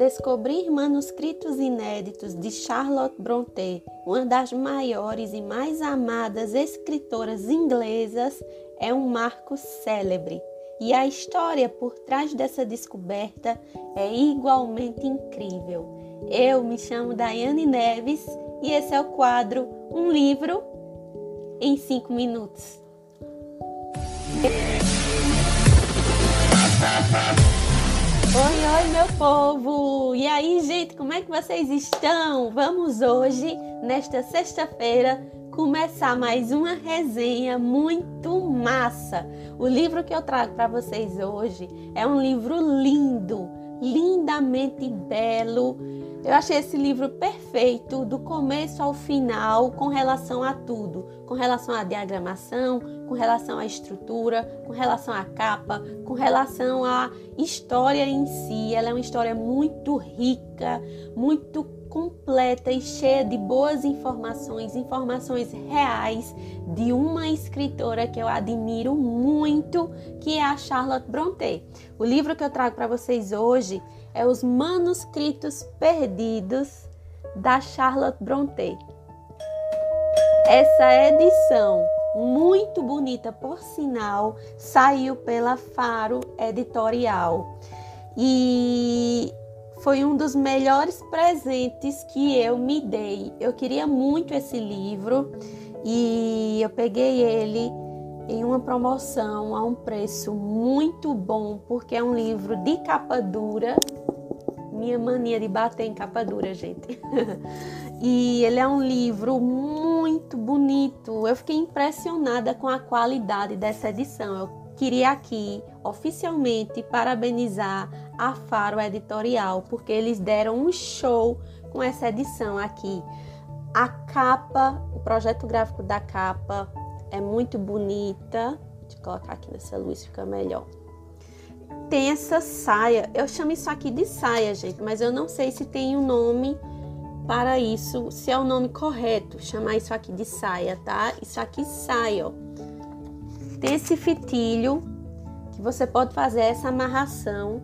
descobrir manuscritos inéditos de Charlotte Brontë, uma das maiores e mais amadas escritoras inglesas, é um marco célebre. E a história por trás dessa descoberta é igualmente incrível. Eu me chamo Daiane Neves e esse é o quadro Um Livro em 5 Minutos. Oi, oi, meu povo! E aí, gente, como é que vocês estão? Vamos hoje, nesta sexta-feira, começar mais uma resenha muito massa. O livro que eu trago para vocês hoje é um livro lindo, lindamente belo. Eu achei esse livro perfeito do começo ao final com relação a tudo, com relação à diagramação, com relação à estrutura, com relação à capa, com relação à história em si. Ela é uma história muito rica, muito completa e cheia de boas informações, informações reais de uma escritora que eu admiro muito, que é a Charlotte Brontë. O livro que eu trago para vocês hoje é Os Manuscritos Perdidos da Charlotte Brontë. Essa edição muito bonita, por sinal, saiu pela Faro Editorial. E foi um dos melhores presentes que eu me dei. Eu queria muito esse livro e eu peguei ele em uma promoção a um preço muito bom, porque é um livro de capa dura. Minha mania de bater em capa dura, gente. e ele é um livro muito bonito. Eu fiquei impressionada com a qualidade dessa edição. Eu queria aqui oficialmente parabenizar a Faro Editorial, porque eles deram um show com essa edição aqui. A capa, o projeto gráfico da capa é muito bonita. Deixa eu colocar aqui nessa luz, fica melhor. Tem essa saia, eu chamo isso aqui de saia, gente, mas eu não sei se tem um nome para isso, se é o nome correto, chamar isso aqui de saia, tá? Isso aqui saia, ó tem esse fitilho que você pode fazer essa amarração,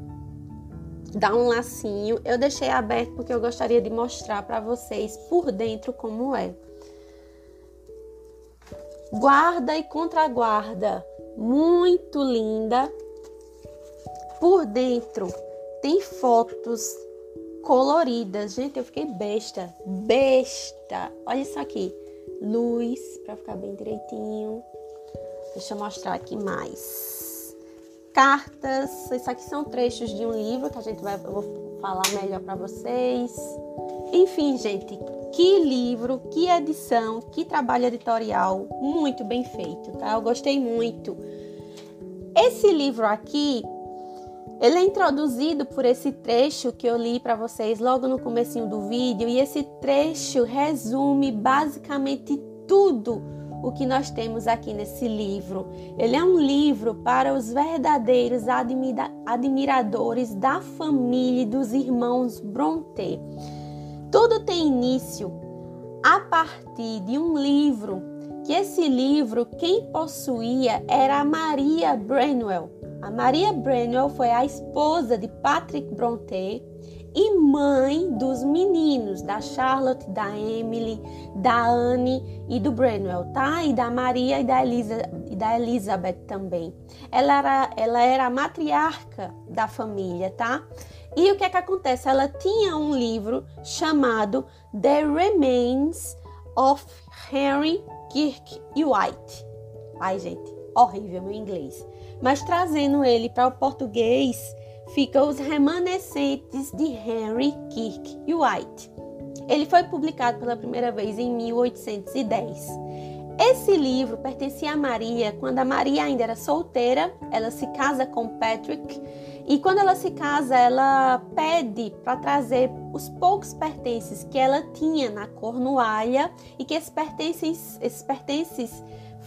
dar um lacinho. Eu deixei aberto porque eu gostaria de mostrar para vocês por dentro como é. Guarda e contraguarda, muito linda. Por dentro tem fotos coloridas. Gente, eu fiquei besta, besta. Olha isso aqui. Luz para ficar bem direitinho. Deixa eu mostrar aqui mais. Cartas, isso aqui são trechos de um livro que a gente vai, eu vou falar melhor para vocês. Enfim, gente, que livro, que edição, que trabalho editorial, muito bem feito, tá? Eu gostei muito. Esse livro aqui, ele é introduzido por esse trecho que eu li para vocês logo no comecinho do vídeo e esse trecho resume basicamente tudo o que nós temos aqui nesse livro. Ele é um livro para os verdadeiros admira admiradores da família e dos irmãos Brontë. Tudo tem início a partir de um livro, que esse livro quem possuía era Maria Branwell. A Maria Branwell foi a esposa de Patrick Brontë e mãe dos meninos, da Charlotte, da Emily, da Anne e do Branwell, tá? E da Maria e da, Elisa, e da Elizabeth também. Ela era, ela era a matriarca da família, tá? E o que é que acontece? Ela tinha um livro chamado The Remains of Henry Kirk White. Ai, gente, horrível meu inglês. Mas trazendo ele para o português, ficam os remanescentes de Henry Kirk White. Ele foi publicado pela primeira vez em 1810. Esse livro pertencia a Maria quando a Maria ainda era solteira. Ela se casa com Patrick e quando ela se casa, ela pede para trazer os poucos pertences que ela tinha na Cornualha e que esses pertences, esses pertences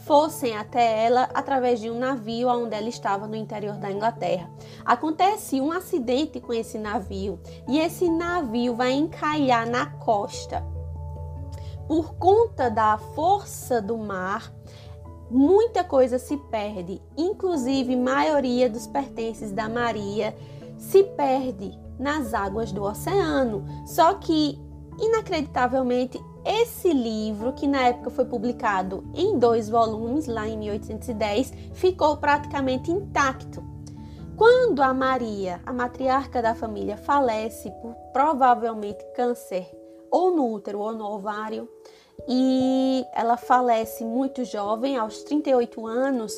fossem até ela através de um navio onde ela estava no interior da Inglaterra. Acontece um acidente com esse navio e esse navio vai encalhar na costa. Por conta da força do mar, muita coisa se perde, inclusive maioria dos pertences da Maria se perde nas águas do oceano. Só que, inacreditavelmente, esse livro, que na época foi publicado em dois volumes, lá em 1810, ficou praticamente intacto. Quando a Maria, a matriarca da família, falece por provavelmente câncer ou no útero ou no ovário, e ela falece muito jovem, aos 38 anos,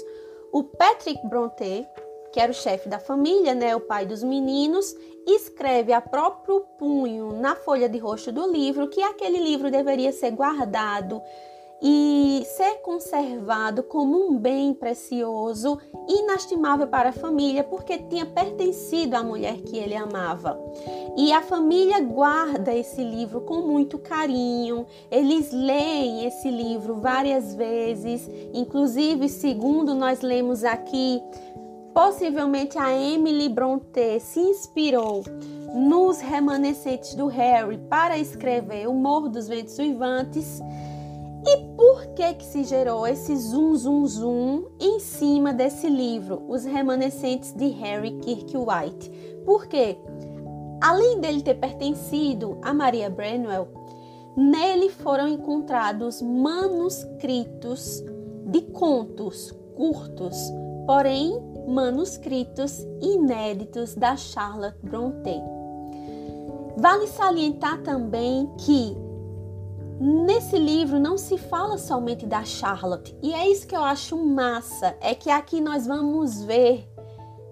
o Patrick Brontë, que era o chefe da família, né, o pai dos meninos, escreve a próprio punho na folha de rosto do livro que aquele livro deveria ser guardado e ser conservado como um bem precioso, inestimável para a família, porque tinha pertencido à mulher que ele amava. E a família guarda esse livro com muito carinho, eles leem esse livro várias vezes, inclusive, segundo nós lemos aqui, possivelmente a Emily Brontë se inspirou nos remanescentes do Harry para escrever O Morro dos Ventos Uivantes. E por que que se gerou esse zoom zoom zoom em cima desse livro, Os Remanescentes de Harry Kirkwood? Porque além dele ter pertencido a Maria Branwell, nele foram encontrados manuscritos de contos curtos, porém manuscritos inéditos da Charlotte Brontë. Vale salientar também que Nesse livro não se fala somente da Charlotte, e é isso que eu acho massa, é que aqui nós vamos ver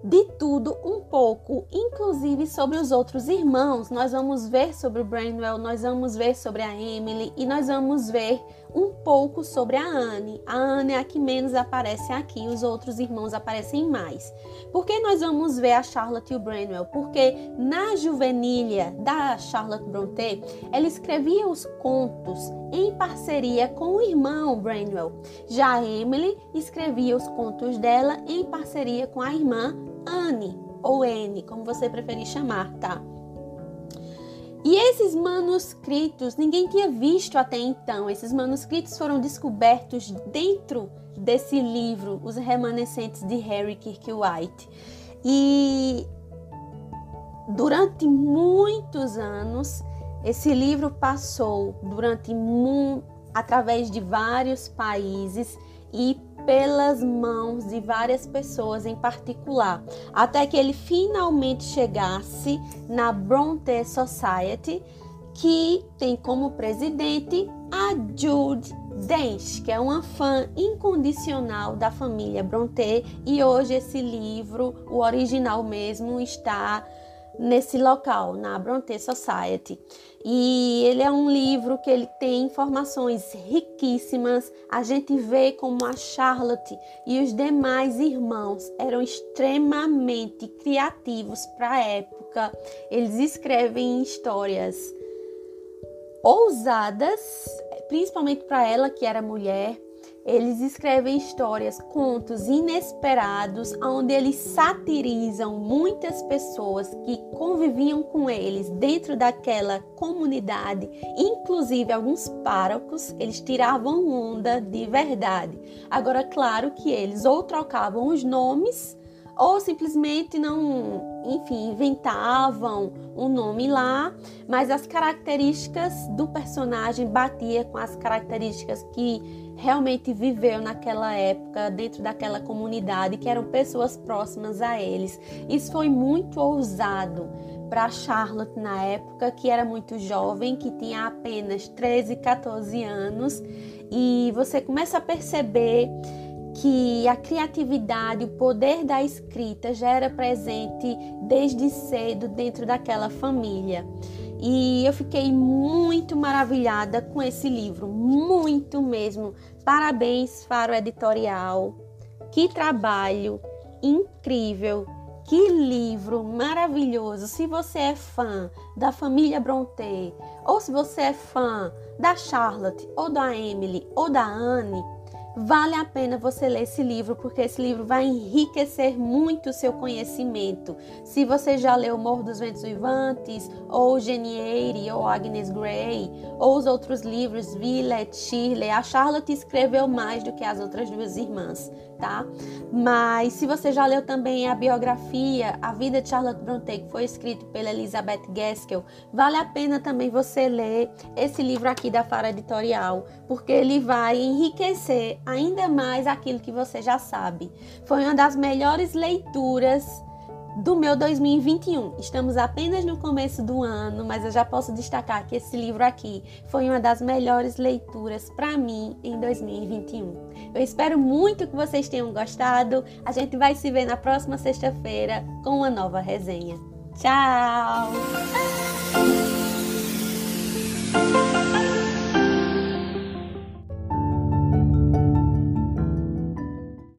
de tudo um pouco, inclusive sobre os outros irmãos. Nós vamos ver sobre o Branwell, nós vamos ver sobre a Emily e nós vamos ver um pouco sobre a Anne. A Anne é a que menos aparece aqui, os outros irmãos aparecem mais. Por que nós vamos ver a Charlotte e o Branwell? Porque na juvenilha da Charlotte Brontë, ela escrevia os contos em parceria com o irmão Branwell. Já a Emily escrevia os contos dela em parceria com a irmã Anne ou N, como você preferir chamar, tá? E esses manuscritos ninguém tinha visto até então. Esses manuscritos foram descobertos dentro desse livro, Os Remanescentes de Harry Kirkwood. E durante muitos anos, esse livro passou durante através de vários países e pelas mãos de várias pessoas em particular, até que ele finalmente chegasse na Bronte Society, que tem como presidente a Jude Dench, que é uma fã incondicional da família Bronte, e hoje esse livro, o original mesmo, está nesse local, na Bronte Society. E ele é um livro que ele tem informações riquíssimas. A gente vê como a Charlotte e os demais irmãos eram extremamente criativos para a época. Eles escrevem histórias ousadas, principalmente para ela que era mulher, eles escrevem histórias, contos inesperados, onde eles satirizam muitas pessoas que conviviam com eles dentro daquela comunidade, inclusive alguns párocos, eles tiravam onda de verdade. Agora, claro que eles ou trocavam os nomes ou simplesmente não, enfim, inventavam um nome lá, mas as características do personagem batia com as características que realmente viveu naquela época, dentro daquela comunidade, que eram pessoas próximas a eles. Isso foi muito ousado para Charlotte na época, que era muito jovem, que tinha apenas 13, 14 anos, e você começa a perceber que a criatividade, o poder da escrita já era presente desde cedo dentro daquela família. E eu fiquei muito maravilhada com esse livro, muito mesmo. Parabéns para o editorial. Que trabalho incrível. Que livro maravilhoso! Se você é fã da família Brontë, ou se você é fã da Charlotte, ou da Emily, ou da Anne, Vale a pena você ler esse livro, porque esse livro vai enriquecer muito o seu conhecimento. Se você já leu Morro dos Ventos Uivantes, ou Geniere, ou Agnes Grey, ou os outros livros, Villette, Shirley, a Charlotte escreveu mais do que as outras duas irmãs. Tá? Mas se você já leu também a biografia A Vida de Charlotte Brontë, que foi escrito pela Elizabeth Gaskell, vale a pena também você ler esse livro aqui da Fara Editorial, porque ele vai enriquecer ainda mais aquilo que você já sabe. Foi uma das melhores leituras do meu 2021. Estamos apenas no começo do ano, mas eu já posso destacar que esse livro aqui foi uma das melhores leituras para mim em 2021. Eu espero muito que vocês tenham gostado. A gente vai se ver na próxima sexta-feira com uma nova resenha. Tchau!